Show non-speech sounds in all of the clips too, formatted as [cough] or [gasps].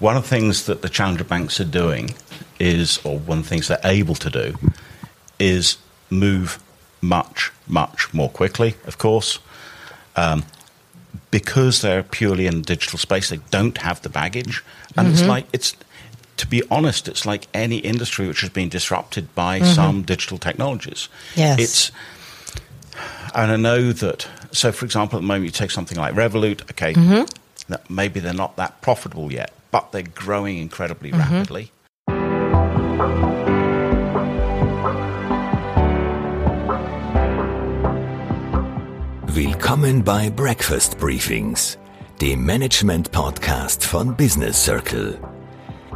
One of the things that the challenger banks are doing is, or one of the things they're able to do, is move much, much more quickly, of course. Um, because they're purely in digital space, they don't have the baggage. And mm-hmm. it's like, it's, to be honest, it's like any industry which has been disrupted by mm-hmm. some digital technologies. Yes. It's, and I know that, so for example, at the moment, you take something like Revolut, okay, mm-hmm. maybe they're not that profitable yet, but they're growing incredibly mm-hmm. rapidly. Willkommen bei Breakfast Briefings, dem Management-Podcast von Business Circle.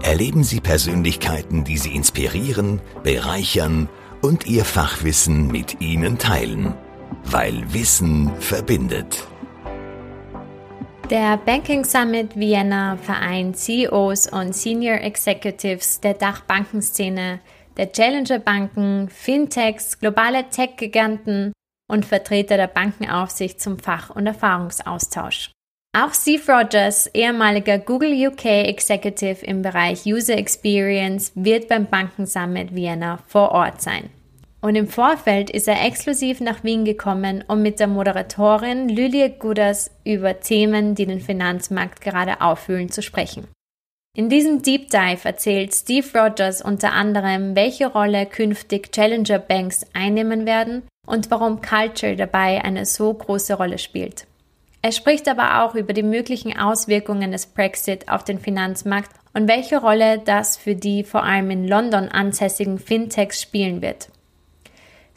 Erleben Sie Persönlichkeiten, die Sie inspirieren, bereichern und Ihr Fachwissen mit Ihnen teilen. Weil Wissen verbindet. Der Banking Summit Vienna vereint CEOs und Senior Executives der Dachbankenszene, der Challenger Banken, Fintechs, globale Tech-Giganten und Vertreter der Bankenaufsicht zum Fach- und Erfahrungsaustausch. Auch Steve Rogers, ehemaliger Google UK Executive im Bereich User Experience, wird beim Banken Summit Vienna vor Ort sein. Und im Vorfeld ist er exklusiv nach Wien gekommen, um mit der Moderatorin Lydia Gudas über Themen, die den Finanzmarkt gerade auffühlen, zu sprechen. In diesem Deep Dive erzählt Steve Rogers unter anderem, welche Rolle künftig Challenger Banks einnehmen werden und warum Culture dabei eine so große Rolle spielt. Er spricht aber auch über die möglichen Auswirkungen des Brexit auf den Finanzmarkt und welche Rolle das für die vor allem in London ansässigen Fintechs spielen wird.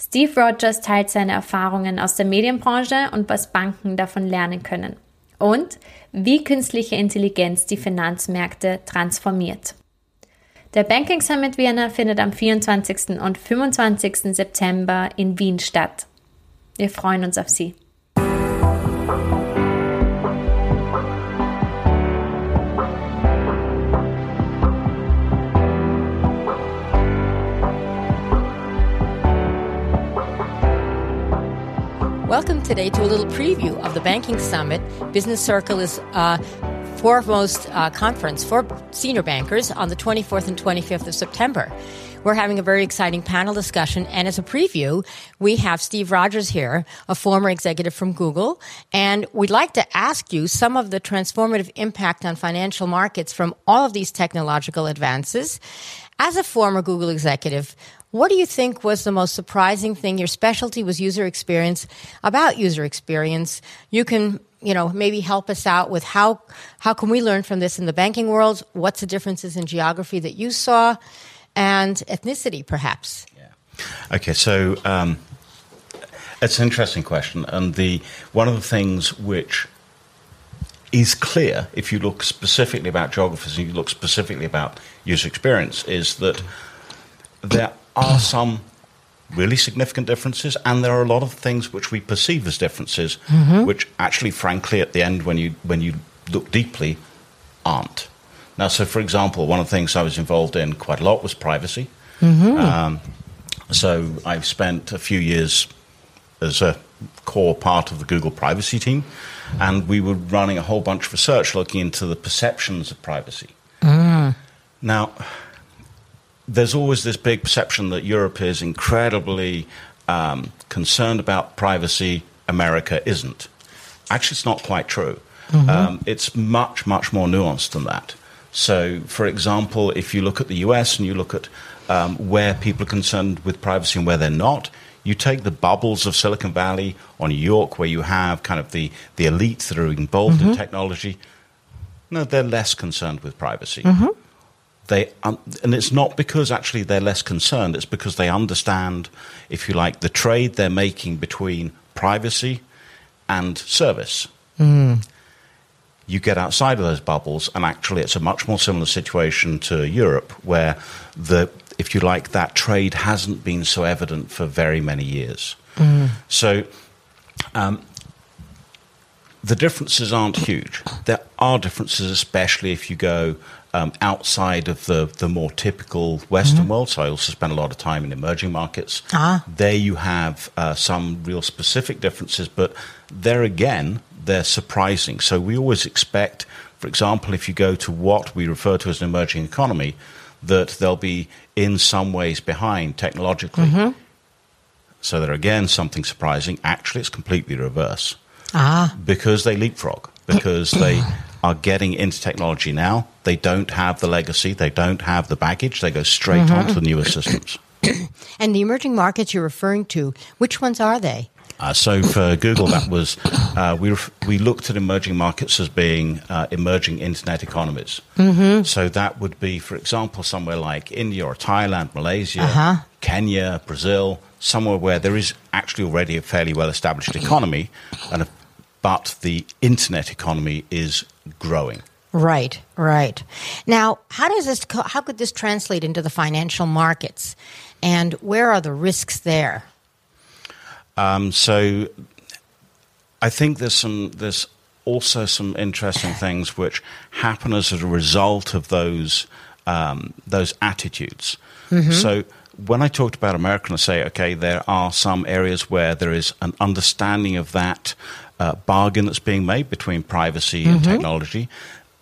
Steve Rogers teilt seine Erfahrungen aus der Medienbranche und was Banken davon lernen können. Und wie künstliche Intelligenz die Finanzmärkte transformiert. Der Banking Summit Vienna findet am 24. und 25. September in Wien statt. Wir freuen uns auf Sie. Welcome today to a little preview of the Banking Summit. Business Circle is uh, foremost uh, conference for senior bankers on the 24th and 25th of September. We're having a very exciting panel discussion. And as a preview, we have Steve Rogers here, a former executive from Google. And we'd like to ask you some of the transformative impact on financial markets from all of these technological advances. As a former Google executive, what do you think was the most surprising thing? Your specialty was user experience. About user experience, you can you know, maybe help us out with how how can we learn from this in the banking world? What's the differences in geography that you saw, and ethnicity, perhaps? Yeah. Okay, so um, it's an interesting question, and the one of the things which is clear if you look specifically about geographies and you look specifically about user experience is that there are some really significant differences, and there are a lot of things which we perceive as differences, mm-hmm. which actually, frankly, at the end, when you when you look deeply, aren't. Now, so for example, one of the things I was involved in quite a lot was privacy. Mm-hmm. Um, so I've spent a few years as a core part of the Google privacy team, and we were running a whole bunch of research looking into the perceptions of privacy. Mm. Now, there's always this big perception that Europe is incredibly um, concerned about privacy. America isn't. Actually, it's not quite true. Mm-hmm. Um, it's much, much more nuanced than that. So, for example, if you look at the US and you look at um, where people are concerned with privacy and where they're not, you take the bubbles of Silicon Valley or New York, where you have kind of the, the elites that are involved mm-hmm. in technology. No, they're less concerned with privacy. Mm-hmm they um, and it's not because actually they're less concerned it's because they understand if you like the trade they're making between privacy and service mm. you get outside of those bubbles and actually it's a much more similar situation to Europe where the if you like that trade hasn't been so evident for very many years mm. so um, the differences aren't huge. There are differences, especially if you go um, outside of the, the more typical Western mm-hmm. world. So I also spend a lot of time in emerging markets. Ah. There you have uh, some real specific differences, but there again, they're surprising. So we always expect for example, if you go to what we refer to as an emerging economy, that they'll be in some ways behind technologically. Mm-hmm. So there again, something surprising. Actually, it's completely reverse Ah, because they leapfrog, because they [clears throat] are getting into technology now. They don't have the legacy, they don't have the baggage. They go straight Mm-hmm. onto the newer systems. [coughs] and the emerging markets you're referring to, which ones are they? Uh, so for Google, that was uh, we ref- we looked at emerging markets as being uh, emerging internet economies. Mm-hmm. So that would be, for example, somewhere like India or Thailand, Malaysia, Uh-huh. Kenya, Brazil, somewhere where there is actually already a fairly well established economy, and a, but the internet economy is growing. Right, right. Now, how does this? co- How could this translate into the financial markets, and where are the risks there? Um, so I think there's some there's also some interesting [laughs] things which happen as a result of those um, those attitudes. So when I talked about American, I say, okay, there are some areas where there is an understanding of that uh, bargain that's being made between privacy and technology.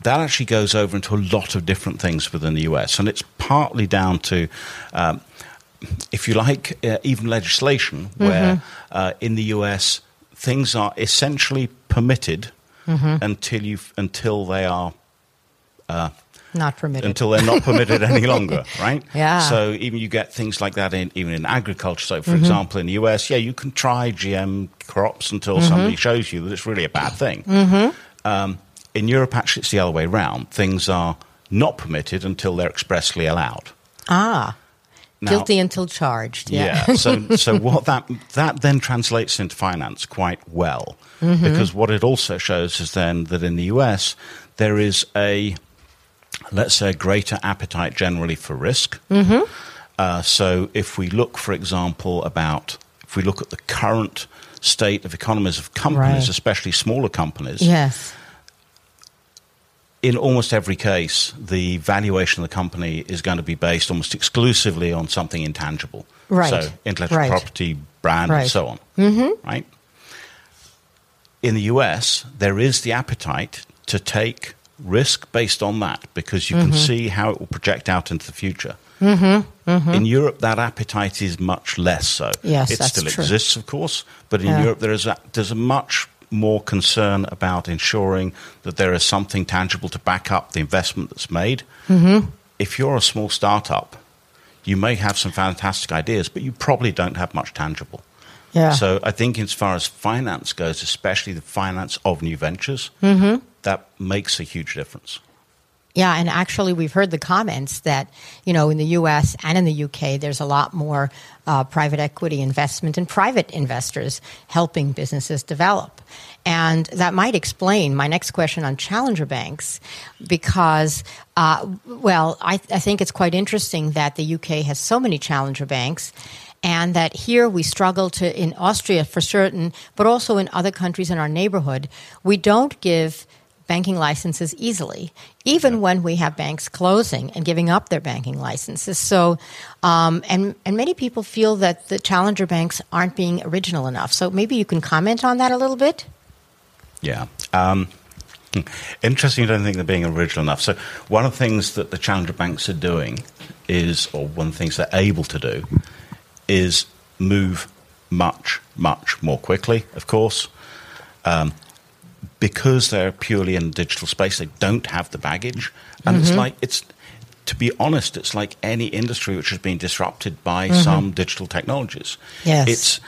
That actually goes over into a lot of different things within the US, and it's partly down to um, if you like, uh, even legislation where uh, in the US things are essentially permitted until you until they are Not permitted. until they're not permitted any longer, [laughs] right? Yeah. So even you get things like that in even in agriculture. So, for example, in the US, yeah, you can try GM crops until somebody shows you that it's really a bad thing. Um, in Europe, actually, it's the other way around. Things are not permitted until they're expressly allowed. ah, Now- guilty until charged. Yeah. Yeah. so so [laughs] what that that then translates into finance quite well because what it also shows is then that in the US there is a let's say a greater appetite generally for risk. Uh, so if we look, for example, about if we look at the current state of economies of companies, Right. especially smaller companies, yes. in almost every case, the valuation of the company is going to be based almost exclusively on something intangible. Right. So intellectual Right. property, brand, Right. and so on. Mm-hmm. Right. In the US, there is the appetite to take risk based on that because you Mm-hmm. can see how it will project out into the future. Mm-hmm. In Europe, that appetite is much less so. Yes, it still true. exists, of course, but in Yeah. Europe there is a, there's a much more concern about ensuring that there is something tangible to back up the investment that's made. Mm-hmm. If you're a small startup, you may have some fantastic ideas, but you probably don't have much tangible. Yeah. So I think, as far as finance goes, especially the finance of new ventures, Mm-hmm. That makes a huge difference. Yeah, and actually, we've heard the comments that you know in the U.S. and in the U.K. there's a lot more uh, private equity investment and private investors helping businesses develop, and that might explain my next question on challenger banks, because uh, well, I, I think it's quite interesting that the U.K. has so many challenger banks. And that here we struggle to, in Austria for certain, but also in other countries in our neighborhood, we don't give banking licenses easily, even when we have banks closing and giving up their banking licenses. So, um, and and many people feel that the challenger banks aren't being original enough. So maybe you can comment on that a little bit. Yeah. Um, hmm. interesting, you don't think they're being original enough. So, one of the things that the challenger banks are doing is, or one of the things they're able to do, is move much, much more quickly, of course. Um, because they're purely in the digital space, they don't have the baggage. And it's mm-hmm. like, it's, to be honest, it's like any industry which has been disrupted by mm-hmm. some digital technologies. Yes. It's,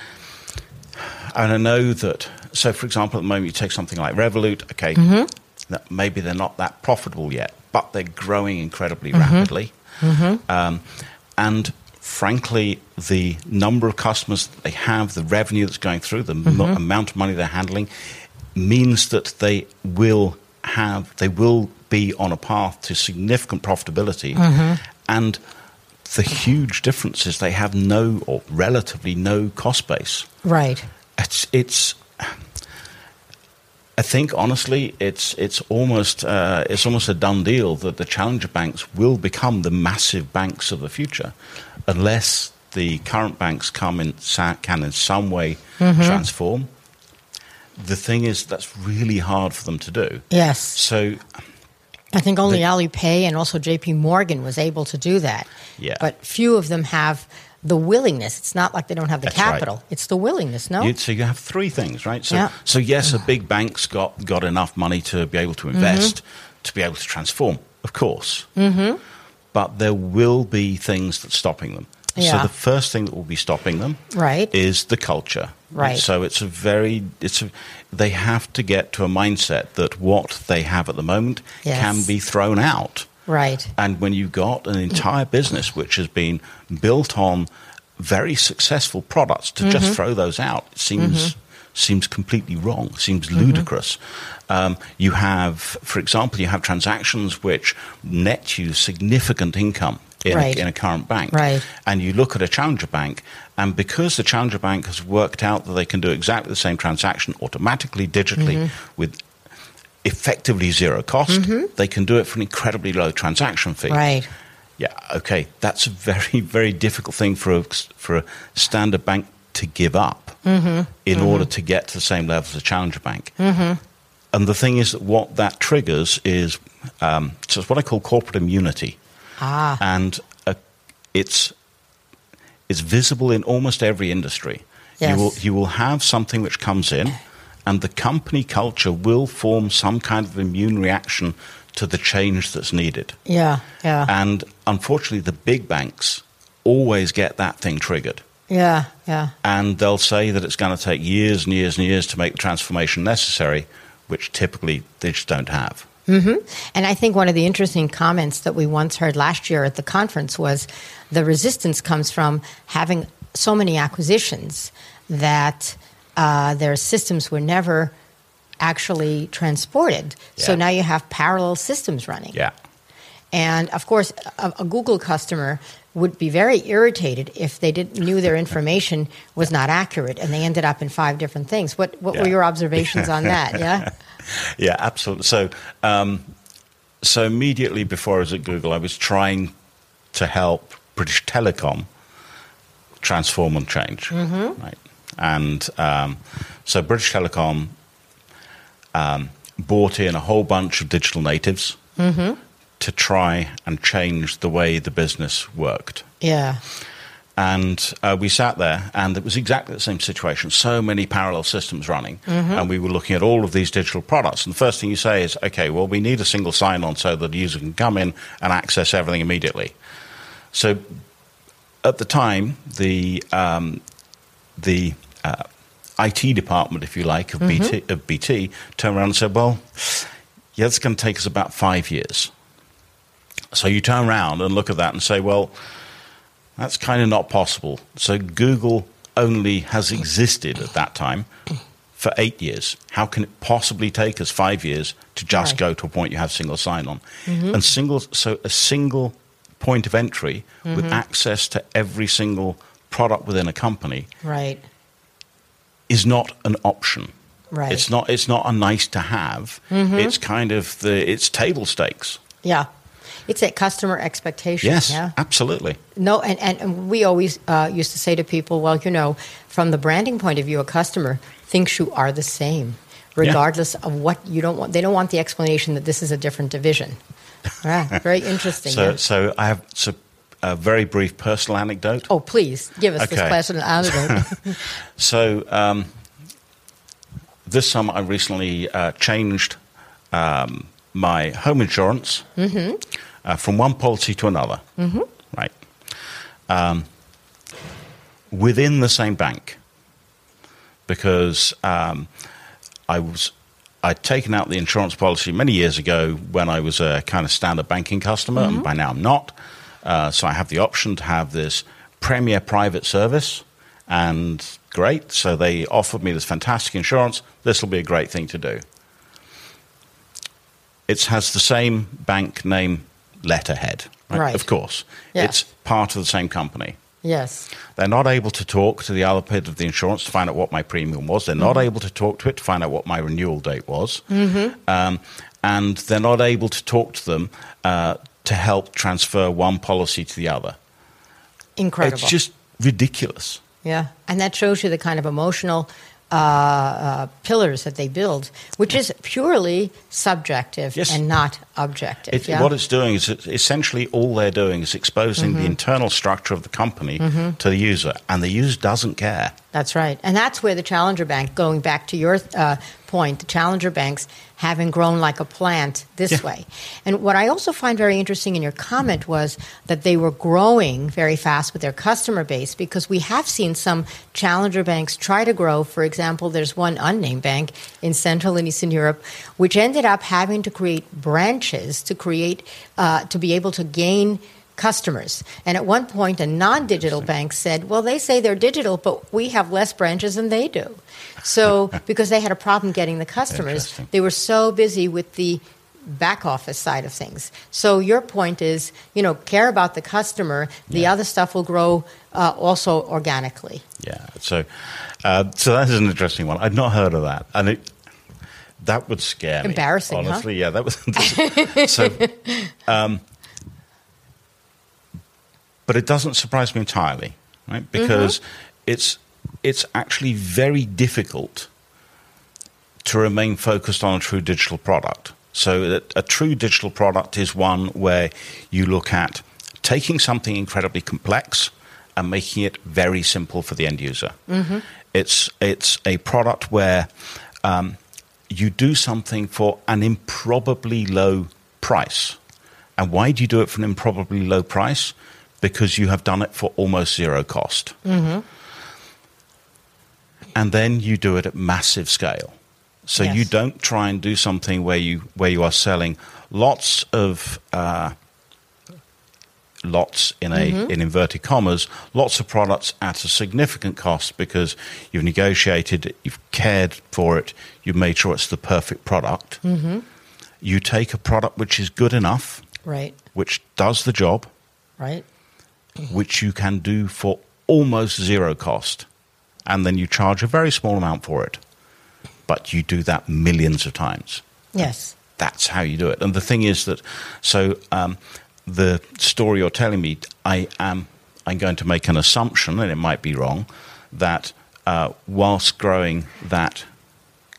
and I know that, so for example, at the moment, you take something like Revolut, okay, mm-hmm. that maybe they're not that profitable yet, but they're growing incredibly rapidly. Um, and frankly, the number of customers that they have, the revenue that's going through, the mo- amount of money they're handling, means that they will have, they will be on a path to significant profitability. And the huge difference is they have no or relatively no cost base. Right. It's it's. I think honestly, it's it's almost uh, it's almost a done deal that the challenger banks will become the massive banks of the future, unless the current banks come in can in some way transform. The thing is, that's really hard for them to do. Yes. So I think only Alipay and also J.P. Morgan was able to do that. Yeah. But few of them have the willingness. It's not like they don't have the That's right. capital. It's the willingness. No. You, so you have three things, right? So, Yeah. so yes, a big bank's got, got enough money to be able to invest, Mm-hmm. to be able to transform, of course. Mm-hmm. But there will be things that's stopping them. So the first thing that will be stopping them Right. is the culture. Right. So it's a very it's a, they have to get to a mindset that what they have at the moment Yes. can be thrown out. right. And when you've got an entire business which has been built on very successful products, to Mm-hmm. just throw those out seems seems completely wrong. Seems Mm-hmm. ludicrous. Um, you have, for example, you have transactions which net you significant income. In, Right. a, in a current bank, Right. and you look at a challenger bank, and because the challenger bank has worked out that they can do exactly the same transaction automatically, digitally, Mm-hmm. with effectively zero cost, they can do it for an incredibly low transaction fee. Right. Yeah, okay. That's a very, [laughs] very difficult thing for a, for a standard bank to give up in order to get to the same level as a challenger bank. And the thing is that what that triggers is um, so it's what I call corporate immunity. Ah. And uh, it's, it's visible in almost every industry. Yes. You, will, you will have something which comes in, and the company culture will form some kind of immune reaction to the change that's needed. Yeah. Yeah. And unfortunately, the big banks always get that thing triggered. yeah. Yeah. And they'll say that it's going to take years and years and years to make the transformation necessary, which typically they just don't have. And I think one of the interesting comments that we once heard last year at the conference was the resistance comes from having so many acquisitions that uh, their systems were never actually transported. So now you have parallel systems running. Yeah. And of course, a, a Google customer would be very irritated if they didn't knew their information was not accurate and they ended up in five different things. What what were your observations on that? [laughs] Yeah. [laughs] Yeah, absolutely. So, um, so immediately before I was at Google, I was trying to help British Telecom transform and change, right? And um, so British Telecom um, bought in a whole bunch of digital natives to try and change the way the business worked. Yeah. And uh, we sat there, and it was exactly the same situation. So many parallel systems running, and we were looking at all of these digital products. And the first thing you say is, "Okay, well, we need a single sign-on so that the user can come in and access everything immediately." So, at the time, the um, the uh, IT department, if you like, of BT, of BT, turned around and said, "Well, yeah, it's going to take us about five years." So you turn around and look at that and say, "Well." That's kind of not possible. So Google only has existed at that time for eight years. How can it possibly take us five years to just Right. go to a point you have single sign-on? Mm-hmm. And single, so a single point of entry with mm-hmm. access to every single product within a company Right. is not an option. Right. It's not. It's not a nice to have. Mm-hmm. It's kind of the. It's table stakes. Yeah. It's a customer expectation. Yes, Yeah. absolutely. No, and, and, we always uh, used to say to people, well, you know, from the branding point of view, a customer thinks you are the same, regardless of what you don't want. They don't want the explanation that this is a different division. Yeah, very interesting. So, yeah. so I have so a very brief personal anecdote. Oh, please give us this personal anecdote. [laughs] [laughs] So um, this summer, I recently uh, changed um, my home insurance uh, from one policy to another. Right. Um, within the same bank, because um, I was. I'd taken out the insurance policy many years ago when I was a kind of standard banking customer, and by now I'm not. Uh, so I have the option to have this premier private service, and great. So they offered me this fantastic insurance. This will be a great thing to do. It has the same bank name letterhead, right? Right. Of course, Yeah. it's part of the same company. yes. They're not able to talk to the other bit of the insurance to find out what my premium was. They're not able to talk to it to find out what my renewal date was. Um, and they're not able to talk to them uh, to help transfer one policy to the other. Incredible. It's just ridiculous. Yeah, and that shows you the kind of emotional uh, uh, pillars that they build, which is purely subjective Yes. and not objective. It, yeah? What it's doing is it's essentially all they're doing is exposing Mm-hmm. the internal structure of the company to the user, and the user doesn't care. That's right. And that's where the Challenger Bank, going back to your uh, point, the Challenger banks having grown like a plant this Yeah. way. And what I also find very interesting in your comment was that they were growing very fast with their customer base because we have seen some Challenger banks try to grow. For example, there's one unnamed bank in Central and Eastern Europe which ended up having to create branches to create, uh, to be able to gain customers. And at one point, a non digital bank said, Well, they say they're digital, but we have less branches than they do. So, [laughs] because they had a problem getting the customers, they were so busy with the back office side of things. So, your point is, you know, care about the customer, the Yeah. other stuff will grow uh, also organically. Yeah. So, uh, so that is an interesting one. I'd not heard of that, and it that would scare me. Embarrassing, huh? honestly. Yeah, that was [laughs] so. Um, but it doesn't surprise me entirely, right? Because it's it's actually very difficult to remain focused on a true digital product. So a true digital product is one where you look at taking something incredibly complex and making it very simple for the end user. It's it's a product where um, you do something for an improbably low price. And why do you do it for an improbably low price? Because you have done it for almost zero cost. Mm-hmm. And then you do it at massive scale. So you don't try and do something where you where you are selling lots of uh, lots in a mm-hmm. in inverted commas, lots of products at a significant cost because you've negotiated, it, you've cared for it, you've made sure it's the perfect product. Mm-hmm. You take a product which is good enough, Right, which does the job, right. Which you can do for almost zero cost, and then you charge a very small amount for it. But you do that millions of times. Yes. That's how you do it. And the thing is that, so um, the story you're telling me, I am, I'm going to make an assumption, and it might be wrong, that uh, whilst growing that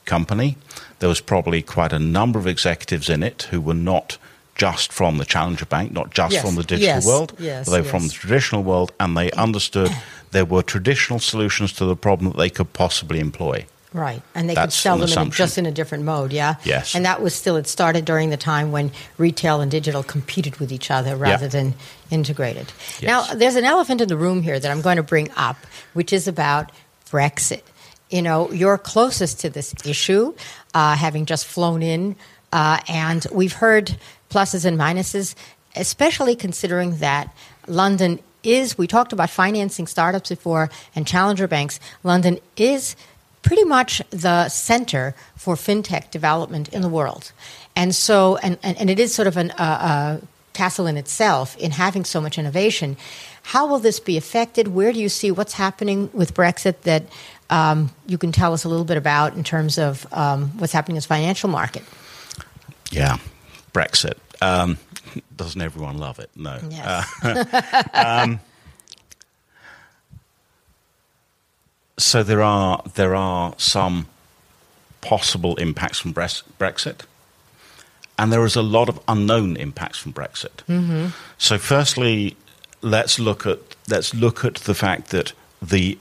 company, there was probably quite a number of executives in it who were not just from the challenger bank, not just Yes. from the digital Yes. world, Yes. but they were from the traditional world, and they understood [clears throat] there were traditional solutions to the problem that they could possibly employ. Right, and they That's could sell them in just in a different mode, yeah. Yes. and that was still it started during the time when retail and digital competed with each other rather than integrated. Now, there's an elephant in the room here that I'm going to bring up, which is about Brexit. You know, you're closest to this issue, uh, having just flown in, uh, and we've heard pluses and minuses, especially considering that London is. We talked about financing startups before and challenger banks. London is pretty much the center for fintech development in the world. And so, and, and, and it is sort of an, uh, castle in itself in having so much innovation. How will this be affected? Where do you see what's happening with Brexit that um, you can tell us a little bit about in terms of um, what's happening in the financial market? Yeah, Brexit. Um, [laughs] doesn't everyone love it? No. Yes. Uh, [laughs] um, so there are there are some possible impacts from Brexit, and there is a lot of unknown impacts from Brexit. Mm-hmm. So, firstly, let's look at let's look at the fact that the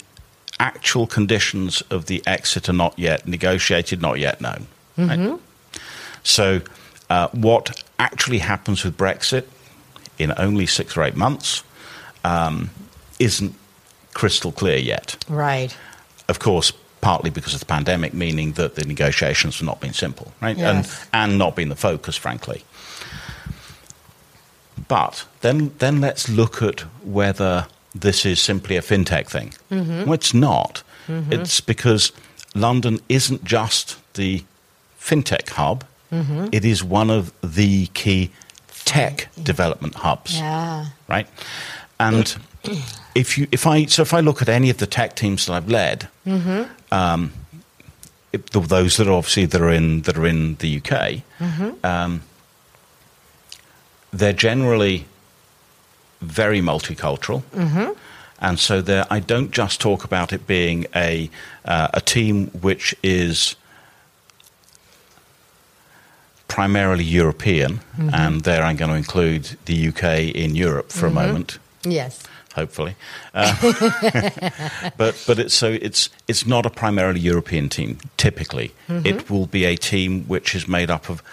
actual conditions of the exit are not yet negotiated, not yet known. right? Mm-hmm. So, uh, what actually happens with Brexit in only six or eight months um, isn't crystal clear yet Right. of course, partly because of the pandemic, meaning that the negotiations have not been simple, right? Yes. And, and not been the focus, frankly. But then, then let's look at whether this is simply a fintech thing. Well, it's not. It's because London isn't just the fintech hub, it is one of the key tech development hubs Yeah. right? And if you, if I, so if I look at any of the tech teams that I've led, um, if the, those that are obviously that are in that are in the UK, um, they're generally very multicultural. And so there, I don't just talk about it being a uh, a team which is primarily European, mm-hmm. and there I'm going to include the UK in Europe for a mm-hmm. moment. Yes. hopefully. Uh, [laughs] but but it's so it's it's not a primarily European team. Typically, mm-hmm. it will be a team which is made up of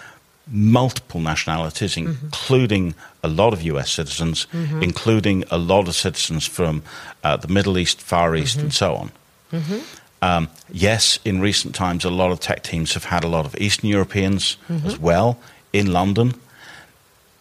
multiple nationalities, including a lot of U.S. citizens, including a lot of citizens from uh, the Middle East, Far East, and so on. Um, yes, in recent times, a lot of tech teams have had a lot of Eastern Europeans as well in London.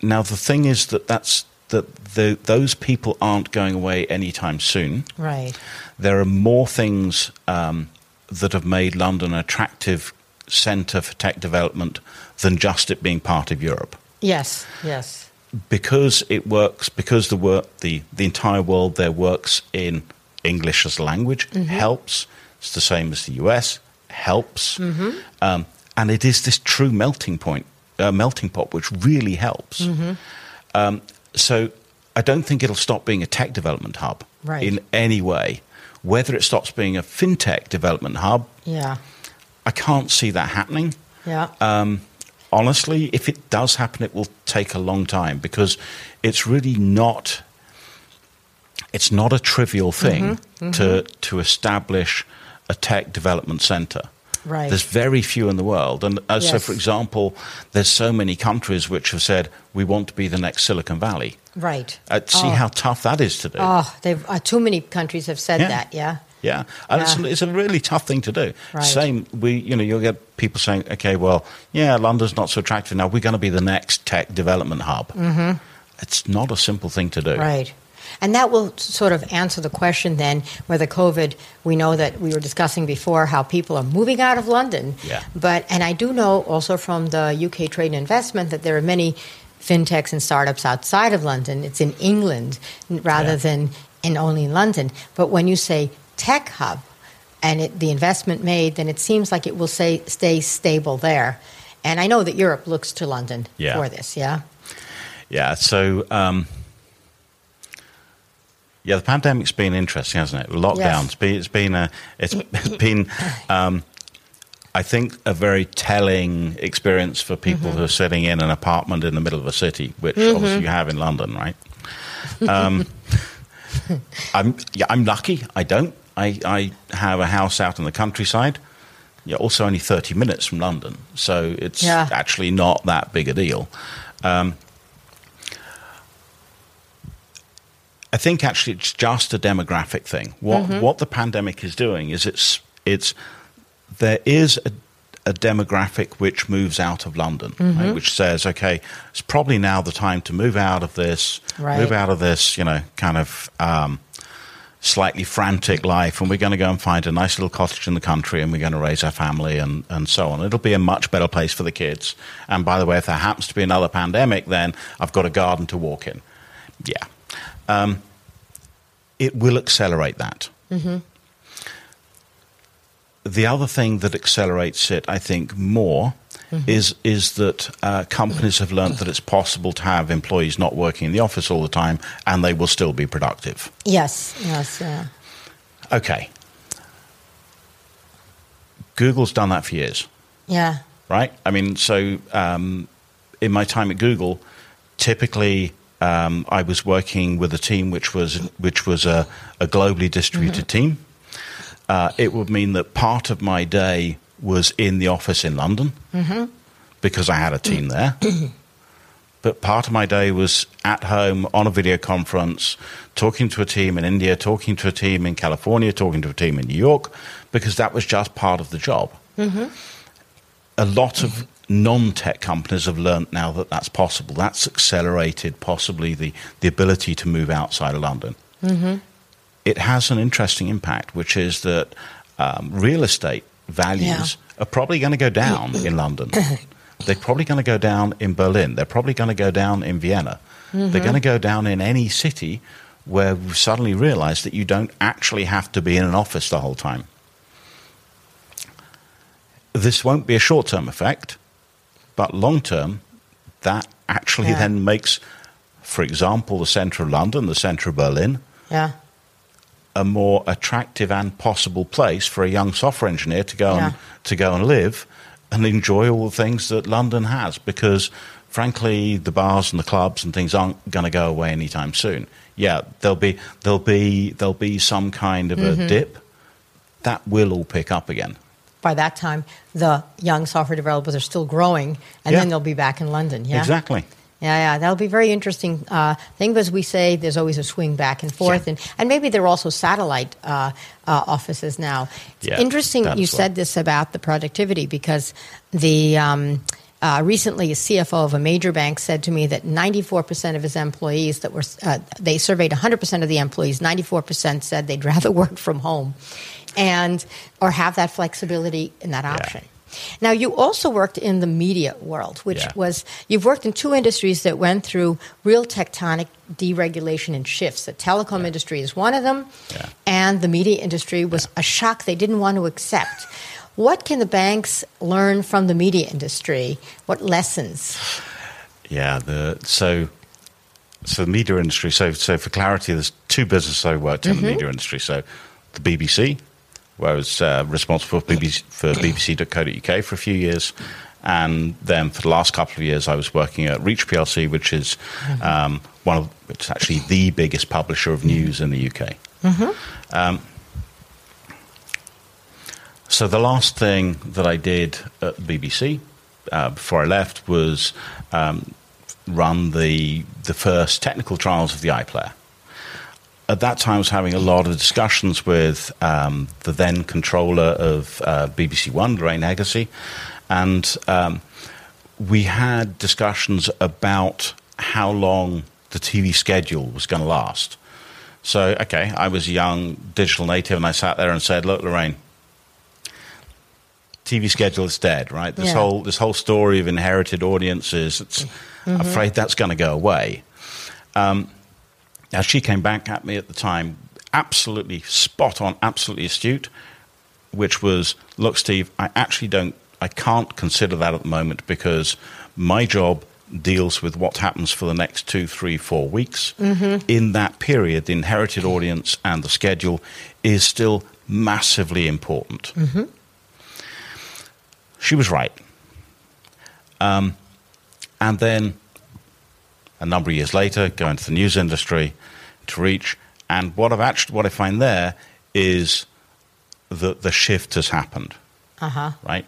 Now, the thing is that that's that the, those people aren't going away anytime soon. Right. There are more things um, that have made London an attractive centre for tech development than just it being part of Europe. Yes. Yes. Because it works, because the work, the, the entire world there works in English as a language helps. It's the same as the US helps, um, and it is this true melting point, uh, melting pot, which really helps. Um, so I don't think it'll stop being a tech development hub Right. in any way. Whether it stops being a fintech development hub, Yeah. I can't see that happening. Yeah. Um, honestly, if it does happen, it will take a long time because it's really not. It's not a trivial thing to to establish a tech development center. Right. There's very few in the world, and uh, so, for example, there's so many countries which have said we want to be the next Silicon Valley. right. Uh, see Oh. how tough that is to do. Oh, they've uh, too many countries have said Yeah. that. Yeah. Yeah, and It's, it's a really tough thing to do. Right. Same, we you know you'll get people saying, okay, well, yeah, London's not so attractive now. We're going to be the next tech development hub. Mm-hmm. It's not a simple thing to do. Right. And that will sort of answer the question then whether COVID, we know that we were discussing before how people are moving out of London. Yeah. But, and I do know also from the UK Trade and Investment that there are many fintechs and startups outside of London. It's in England rather Yeah. than in only in London. But when you say tech hub and it, the investment made, then it seems like it will say, stay stable there. And I know that Europe looks to London Yeah. for this, yeah? Yeah. So, um, yeah, the pandemic's been interesting, hasn't it? Lockdowns. Be It's been a. It's been. Um, I think a very telling experience for people who are sitting in an apartment in the middle of a city, which obviously you have in London, right? Um, [laughs] I'm yeah, I'm lucky. I don't. I, I have a house out in the countryside. Yeah, also only thirty minutes from London, so it's Yeah. actually not that big a deal. Um, I think actually it's just a demographic thing. What what the pandemic is doing is it's it's there is a, a demographic which moves out of London, right, which says, okay, it's probably now the time to move out of this, Right. move out of this, you know, kind of um, slightly frantic life, and we're going to go and find a nice little cottage in the country, and we're going to raise our family, and, and so on. It'll be a much better place for the kids. And by the way, if there happens to be another pandemic, then I've got a garden to walk in. Yeah. Um, it will accelerate that. The other thing that accelerates it, I think, more is is that uh, companies have learned that it's possible to have employees not working in the office all the time, and they will still be productive. Yes, yes, yeah. Okay. Google's done that for years, Yeah. right? I mean, so um, in my time at Google, typically um, I was working with a team which was which was a, a globally distributed team. Uh, it would mean that part of my day was in the office in London because I had a team there. [coughs] but part of my day was at home on a video conference, talking to a team in India, talking to a team in California, talking to a team in New York, because that was just part of the job. A lot of non tech companies have learned now that that's possible. That's accelerated possibly the, the ability to move outside of London. It has an interesting impact, which is that um, real estate values are probably going to go down in London. [laughs] They're probably going to go down in Berlin. They're probably going to go down in Vienna. They're going to go down in any city where we've suddenly realized that you don't actually have to be in an office the whole time. This won't be a short term effect, but long term, that actually Yeah. then makes, for example, the centre of London, the centre of Berlin, Yeah. a more attractive and possible place for a young software engineer to go and to go and live and enjoy all the things that London has because, frankly, the bars and the clubs and things aren't going to go away anytime soon. Yeah, there'll be there'll be there'll be some kind of a Mm-hmm. dip that will all pick up again. By that time, the young software developers are still growing, and Yeah. then they'll be back in London. Yeah, Exactly. Yeah, yeah, that'll be very interesting uh, thing because we say there's always a swing back and forth, Yeah. and, and maybe there are also satellite uh, uh, offices now. It's Yeah, interesting you well. said this about the productivity because the um, uh, recently a CFO of a major bank said to me that 94% of his employees that were uh, they surveyed 100% of the employees, 94% said they'd rather [laughs] work from home, and or have that flexibility and that option. Now, you also worked in the media world, which Yeah. was you've worked in two industries that went through real tectonic deregulation and shifts. The telecom industry is one of them, Yeah. and the media industry was a shock they didn't want to accept. What can the banks learn from the media industry? What lessons? Yeah, the so so the media industry. So so for clarity, there's two businesses I worked in Mm-hmm. the media industry. So the BBC, where I was uh, responsible for BBC for BBC.co.uk for a few years, and then for the last couple of years, I was working at Reach PLC, which is Mm-hmm. um, one of it's actually the biggest publisher of news in the UK. Mm-hmm. Um, so the last thing that I did at BBC uh, before I left was um, run the the first technical trials of the iPlayer. At that time, I was having a lot of discussions with um, the then controller of uh, BBC One, Lorraine Heggessey, and um, we had discussions about how long the TV schedule was going to last. So, okay, I was a young digital native, and I sat there and said, "Look, Lorraine, TV schedule is dead, right? This Yeah. whole this whole story of inherited audiences, it's I'm afraid that's going to go away. Um, now she came back at me at the time, absolutely spot on, absolutely astute, which was, look, Steve, I actually don't, I can't consider that at the moment because my job deals with what happens for the next two, three, four weeks. In that period, the inherited audience and the schedule is still massively important. She was right. Um, and then a number of years later, go into the news industry to Reach. And what I've actually, what I find there is that the shift has happened, Uh huh. right?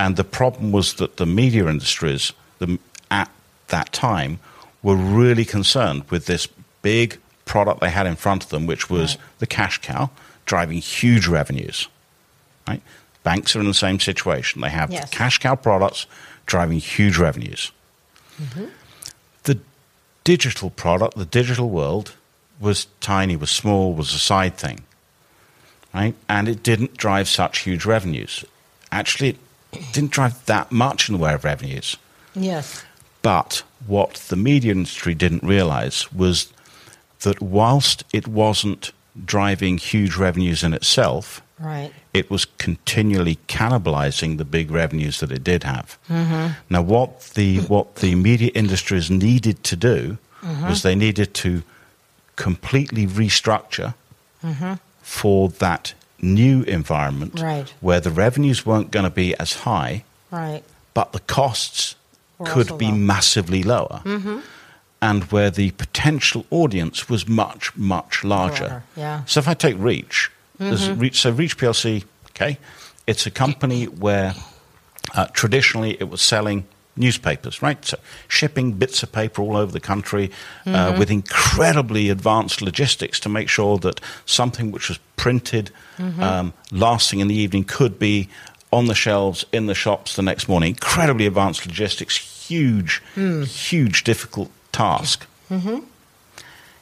And the problem was that the media industries the, at that time were really concerned with this big product they had in front of them, which was Right. the cash cow, driving huge revenues. Right? Banks are in the same situation. They have Yes. cash cow products driving huge revenues. The digital product, the digital world, was tiny, was small, was a side thing. Right? And it didn't drive such huge revenues. Actually, it didn't drive that much in the way of revenues. Yes. But what the media industry didn't realize was that whilst it wasn't driving huge revenues in itself, Right. it was continually cannibalizing the big revenues that it did have. Now, what the what the media industries needed to do was they needed to completely restructure for that new environment Right. where the revenues weren't going to be as high, Right. but the costs Were could be low. Mm-hmm. massively lower. And where the potential audience was much, much larger. Broader, yeah. Mm-hmm. So if I take Reach, there's Reach so Reach PLC, okay, it's a company where uh, traditionally it was selling newspapers, right? So shipping bits of paper all over the country uh, Mm-hmm. with incredibly advanced logistics to make sure that something which was printed Mm-hmm. um, last thing in the evening could be on the shelves in the shops the next morning. Incredibly advanced logistics, huge, Hmm. huge, difficult task. Mm-hmm.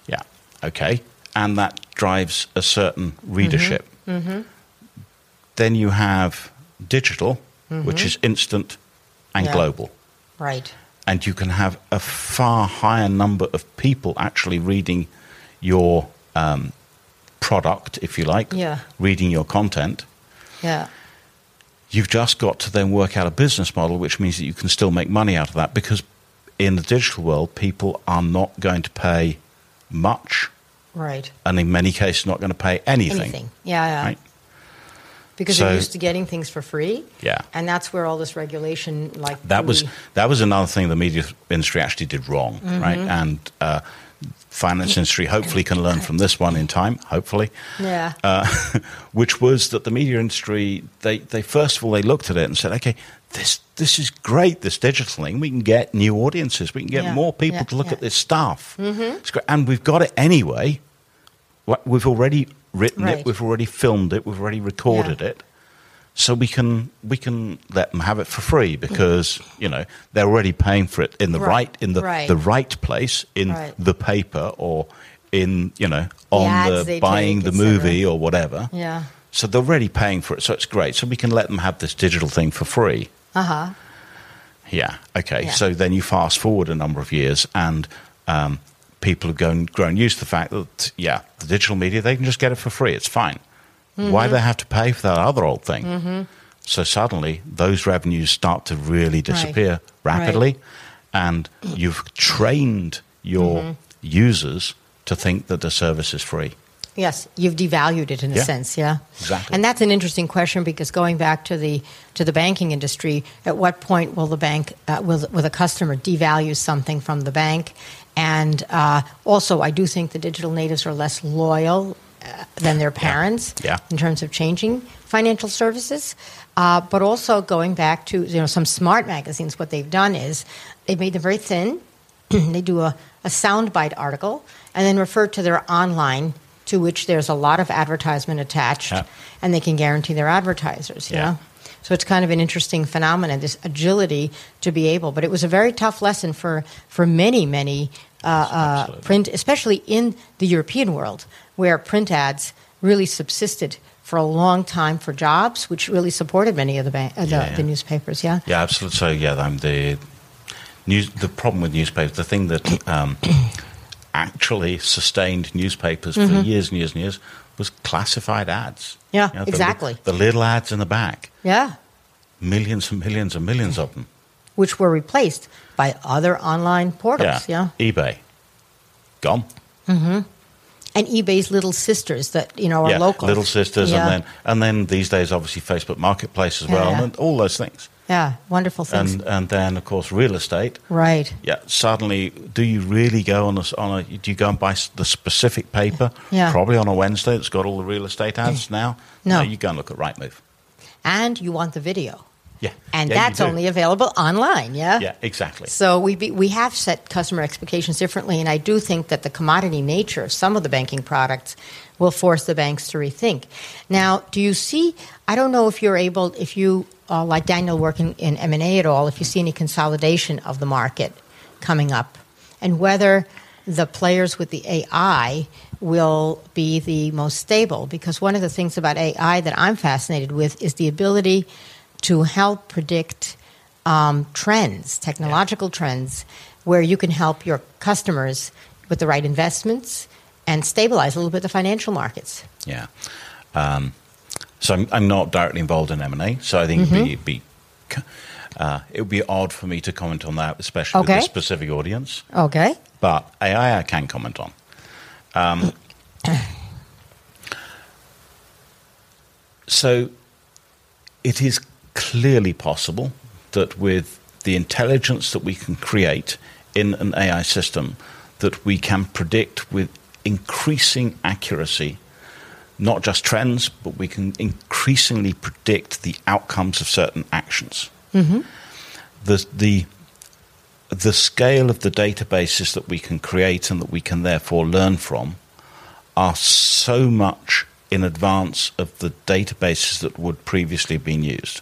Yeah, okay. And that drives a certain readership. Mm-hmm. Then you have digital, which is instant and Yeah. global. Right. And you can have a far higher number of people actually reading your um, product, if you like, Yeah. reading your content. Yeah. You've just got to then work out a business model, which means that you can still make money out of that because in the digital world, people are not going to pay much Right. and in many cases not going to pay anything. Anything. Yeah. Yeah. Right? because So- they're used to getting things for free. Yeah. and that's where all this regulation, like that was that was another thing the media industry actually did wrong, Mm-hmm. right? And uh, finance industry hopefully can learn from this one in time, hopefully. Yeah. Uh, [laughs] which was that the media industry they, they first of all they looked at it and said, okay, this this is great, this digital thing. We can get new audiences, we can get Yeah, more people yeah, to look yeah. at this stuff. It's great. And we've got it anyway. We've already written Right. it, we've already filmed it, we've already recorded Yeah. it so we can we can let them have it for free because you know they're already paying for it in the Right, right, in the right. the right place in the paper or in you know on the buying the movie or whatever. Yeah. So they're already paying for it, so it's great. So we can let them have this digital thing for free. Uh huh. Yeah. Okay. Yeah. So then you fast forward a number of years, and um, people have grown, grown used to the fact that yeah, the digital media they can just get it for free. It's fine. Mm-hmm. Why do they have to pay for that other old thing? So suddenly those revenues start to really disappear rapidly, and you've trained your Mm-hmm. users to think that the service is free. Yes, you've devalued it in a sense, yeah. Exactly. And that's an interesting question because going back to the to the banking industry, at what point will the bank uh, will will the customer devalue something from the bank? And uh, also, I do think the digital natives are less loyal uh, than their parents Yeah. in terms of changing financial services. Uh, but also going back to you know some smart magazines, what they've done is they've made them very thin. [clears throat] they do a, a soundbite article and then refer to their online to which there's a lot of advertisement attached Yeah. and they can guarantee their advertisers you Yeah. know so it's kind of an interesting phenomenon this agility to be able but it was a very tough lesson for for many many uh, uh, print especially in the european world where print ads really subsisted for a long time for jobs which really supported many of the, ban- uh, the, Yeah, yeah. the newspapers yeah Yeah, absolutely. So yeah, I'm the news. The problem with newspapers, the thing that um, [coughs] actually sustained newspapers for years and years and years was classified ads. Mm-hmm. Yeah, the exactly. The, little ads in the back, yeah millions and millions and millions of them. which were replaced by other online portals yeah. eBay, gone. Mm-hmm. and eBay's little sisters that you know are yeah, local. little sisters, Yeah. and then and then these days, obviously, Facebook Marketplace as well, yeah. and all those things. yeah, wonderful things. And and then of course real estate. right. Yeah, suddenly, do you really go on a, on a? Do you go and buy the specific paper? Yeah. Probably on a Wednesday. That's got all the real estate ads now. No. you go and look at Rightmove. And you want the video, Yeah, and Yeah, that's only available online. Yeah. Yeah, exactly. So we be, we have set customer expectations differently, and I do think that the commodity nature of some of the banking products will force the banks to rethink. Now, do you see? I don't know if you're able, if you uh, like Daniel working in M and A at all, if you see any consolidation of the market coming up, and whether the players with the AI will be the most stable. Because one of the things about AI that I'm fascinated with is the ability to help predict um, trends, technological trends, where you can help your customers with the right investments and stabilize a little bit the financial markets. Yeah. Um, so I'm, I'm not directly involved in M and A, so I think Mm-hmm. it'd be. be uh, it would be odd for me to comment on that, especially Okay. with a specific audience. Okay. But AI, I can comment on. Um, [clears throat] so it is clearly possible that with the intelligence that we can create in an AI system, that we can predict with increasing accuracy not just trends, but we can increasingly predict the outcomes of certain actions. Mm-hmm. The, the the scale of the databases that we can create and that we can therefore learn from are so much in advance of the databases that would previously have been used.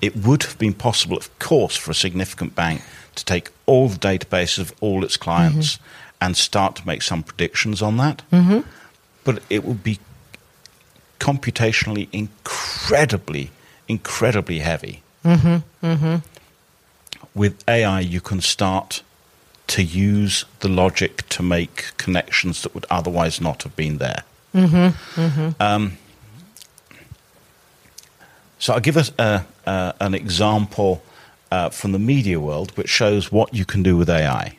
It would have been possible, of course, for a significant bank to take all the databases of all its clients mm-hmm. and start to make some predictions on that. Mm-hmm. But it would be computationally incredibly, incredibly heavy. Mm-hmm. With AI, you can start to use the logic to make connections that would otherwise not have been there. Um, so I'll give us a, a, an example uh, from the media world which shows what you can do with AI.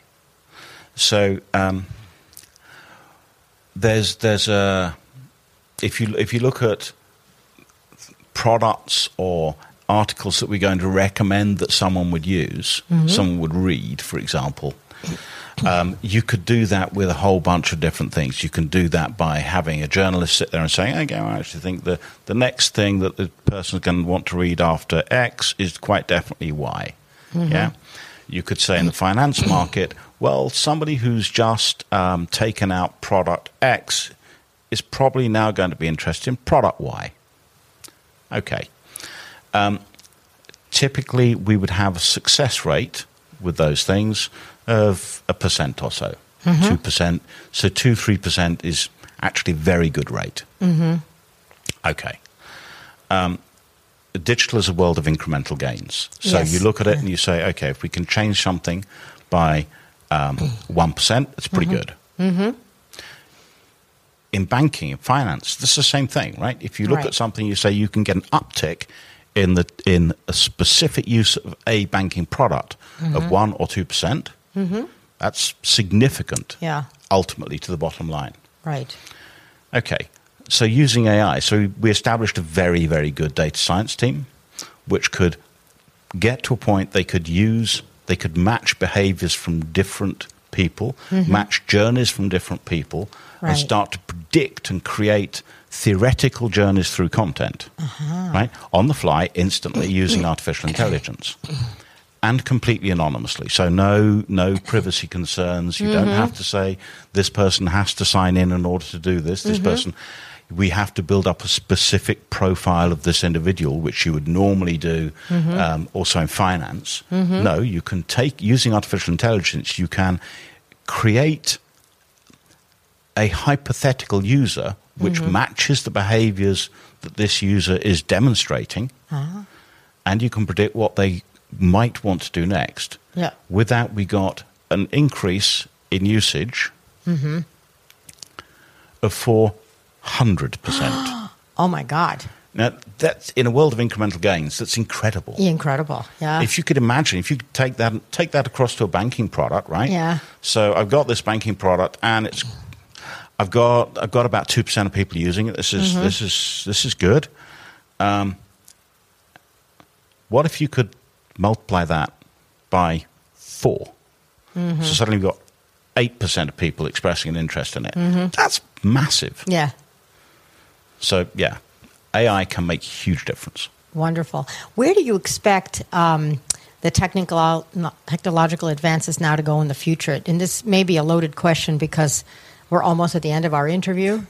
So um, there's there's a if you if you look at products or articles that we're going to recommend that someone would use, Mm-hmm. someone would read, for example. Um, you could do that with a whole bunch of different things. You can do that by having a journalist sit there and saying, okay, I actually think the, the next thing that the person's going to want to read after X is quite definitely Y. Yeah. You could say in the finance market, well, somebody who's just um, taken out product X is probably now going to be interested in product Y. Okay. Um, typically, we would have a success rate with those things of a percent or so, 2%. So 2 3% is actually a very good rate. Okay. Um, digital is a world of incremental gains. So Yes. you look at it and you say, okay, if we can change something by um, 1%, it's pretty good. In banking and finance, this is the same thing, right? If you look Right. at something, you say you can get an uptick in the in a specific use of a banking product of mm-hmm. one or two percent. Mm-hmm. That's significant, Yeah. ultimately to the bottom line. Right. Okay, so using AI, so we established a very, very good data science team, which could get to a point they could use, they could match behaviors from different people, mm-hmm. match journeys from different people, Right. and start to predict and create theoretical journeys through content, uh-huh. right? On the fly, instantly mm-hmm. using artificial intelligence. And completely anonymously, so no no privacy concerns. You don't mm-hmm. have to say this person has to sign in in order to do this. This mm-hmm. person, we have to build up a specific profile of this individual, which you would normally do um, also in finance. No, you can take using artificial intelligence. You can create a hypothetical user which mm-hmm. matches the behaviors that this user is demonstrating, ah. and you can predict what they might want to do next. Yeah. With that, we got an increase in usage mm-hmm. of 400%. [gasps] Oh my God. now, that's in a world of incremental gains, that's incredible. Incredible. Yeah. If you could imagine, if you could take that take that across to a banking product, right? Yeah. So I've got this banking product, and it's I've got I've got about two percent of people using it. This is Mm-hmm. this is this is good. Um, what if you could multiply that by 4 Mm-hmm. So suddenly we've got eight percent of people expressing an interest in it. That's massive. yeah. So yeah, AI can make a huge difference. Wonderful. Where do you expect um, the technical technological advances now to go in the future? And this may be a loaded question because we're almost at the end of our interview.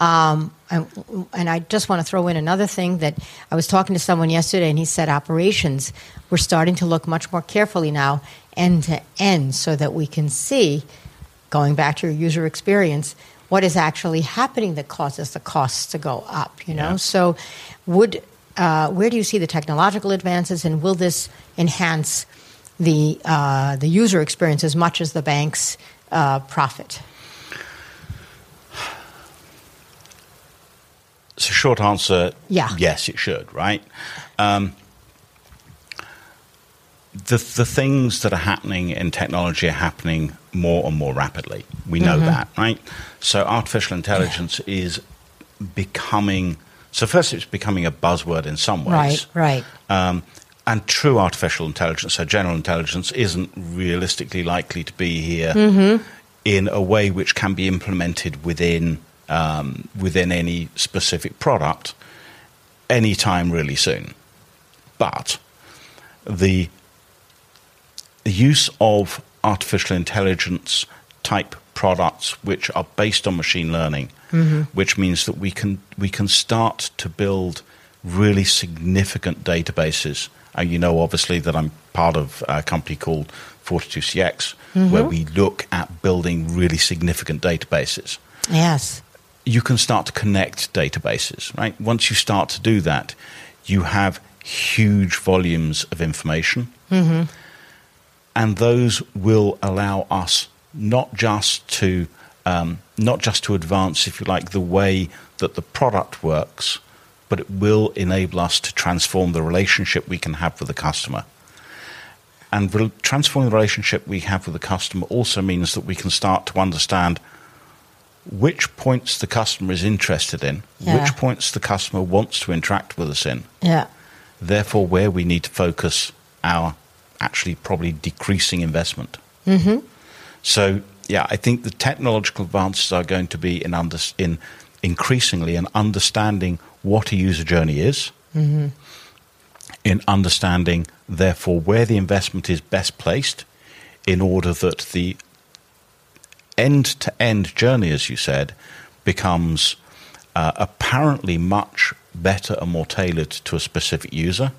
Um, and, and I just want to throw in another thing that I was talking to someone yesterday, and he said operations we're starting to look much more carefully now, end to end, so that we can see, going back to your user experience, what is actually happening that causes the costs to go up. You know, Yeah. so would uh, where do you see the technological advances, and will this enhance the uh, the user experience as much as the bank's uh, profit? So short answer, Yeah. yes, it should, right? Um, the the things that are happening in technology are happening more and more rapidly. We know Mm-hmm. that, right? So artificial intelligence is becoming. So first, it's becoming a buzzword in some ways, Right, right. Um, and true artificial intelligence, so general intelligence, isn't realistically likely to be here Mm-hmm. in a way which can be implemented within um, within any specific product anytime really soon. But the the use of artificial intelligence type products which are based on machine learning, which means that we can we can start to build really significant databases. And you know, obviously, that I'm part of a company called 42CX, where we look at building really significant databases Yes. You can start to connect databases, right? Once you start to do that, you have huge volumes of information. And those will allow us not just to um, not just to advance, if you like, the way that the product works, but it will enable us to transform the relationship we can have with the customer. And re- transforming the relationship we have with the customer also means that we can start to understand which points the customer is interested in, Yeah. which points the customer wants to interact with us in, Yeah. therefore where we need to focus our actually probably decreasing investment. Mm-hmm. So yeah, I think the technological advances are going to be in under, in increasingly in understanding what a user journey is, mm-hmm. in understanding therefore where the investment is best placed, in order that the end to end journey, as you said, becomes uh, apparently much better and more tailored to a specific user,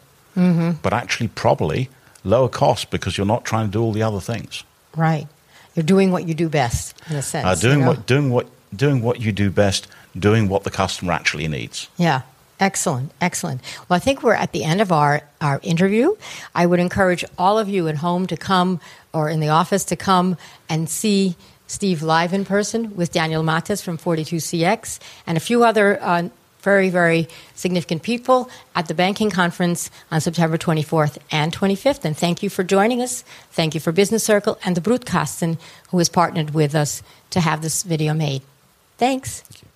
but actually probably lower cost because you're not trying to do all the other things. Right. You're doing what you do best, in a sense. Uh, doing you know? what doing what doing what you do best, doing what the customer actually needs. Yeah. Excellent. Excellent. Well, I think we're at the end of our, our interview. I would encourage all of you at home to come or in the office to come and see Steve live in person with Daniel Matas from 42CX and a few other uh, very, very significant people at the banking conference on September 24th and 25th. And thank you for joining us. Thank you for Business Circle and the Broadcasten, who has partnered with us to have this video made. Thanks. Thank.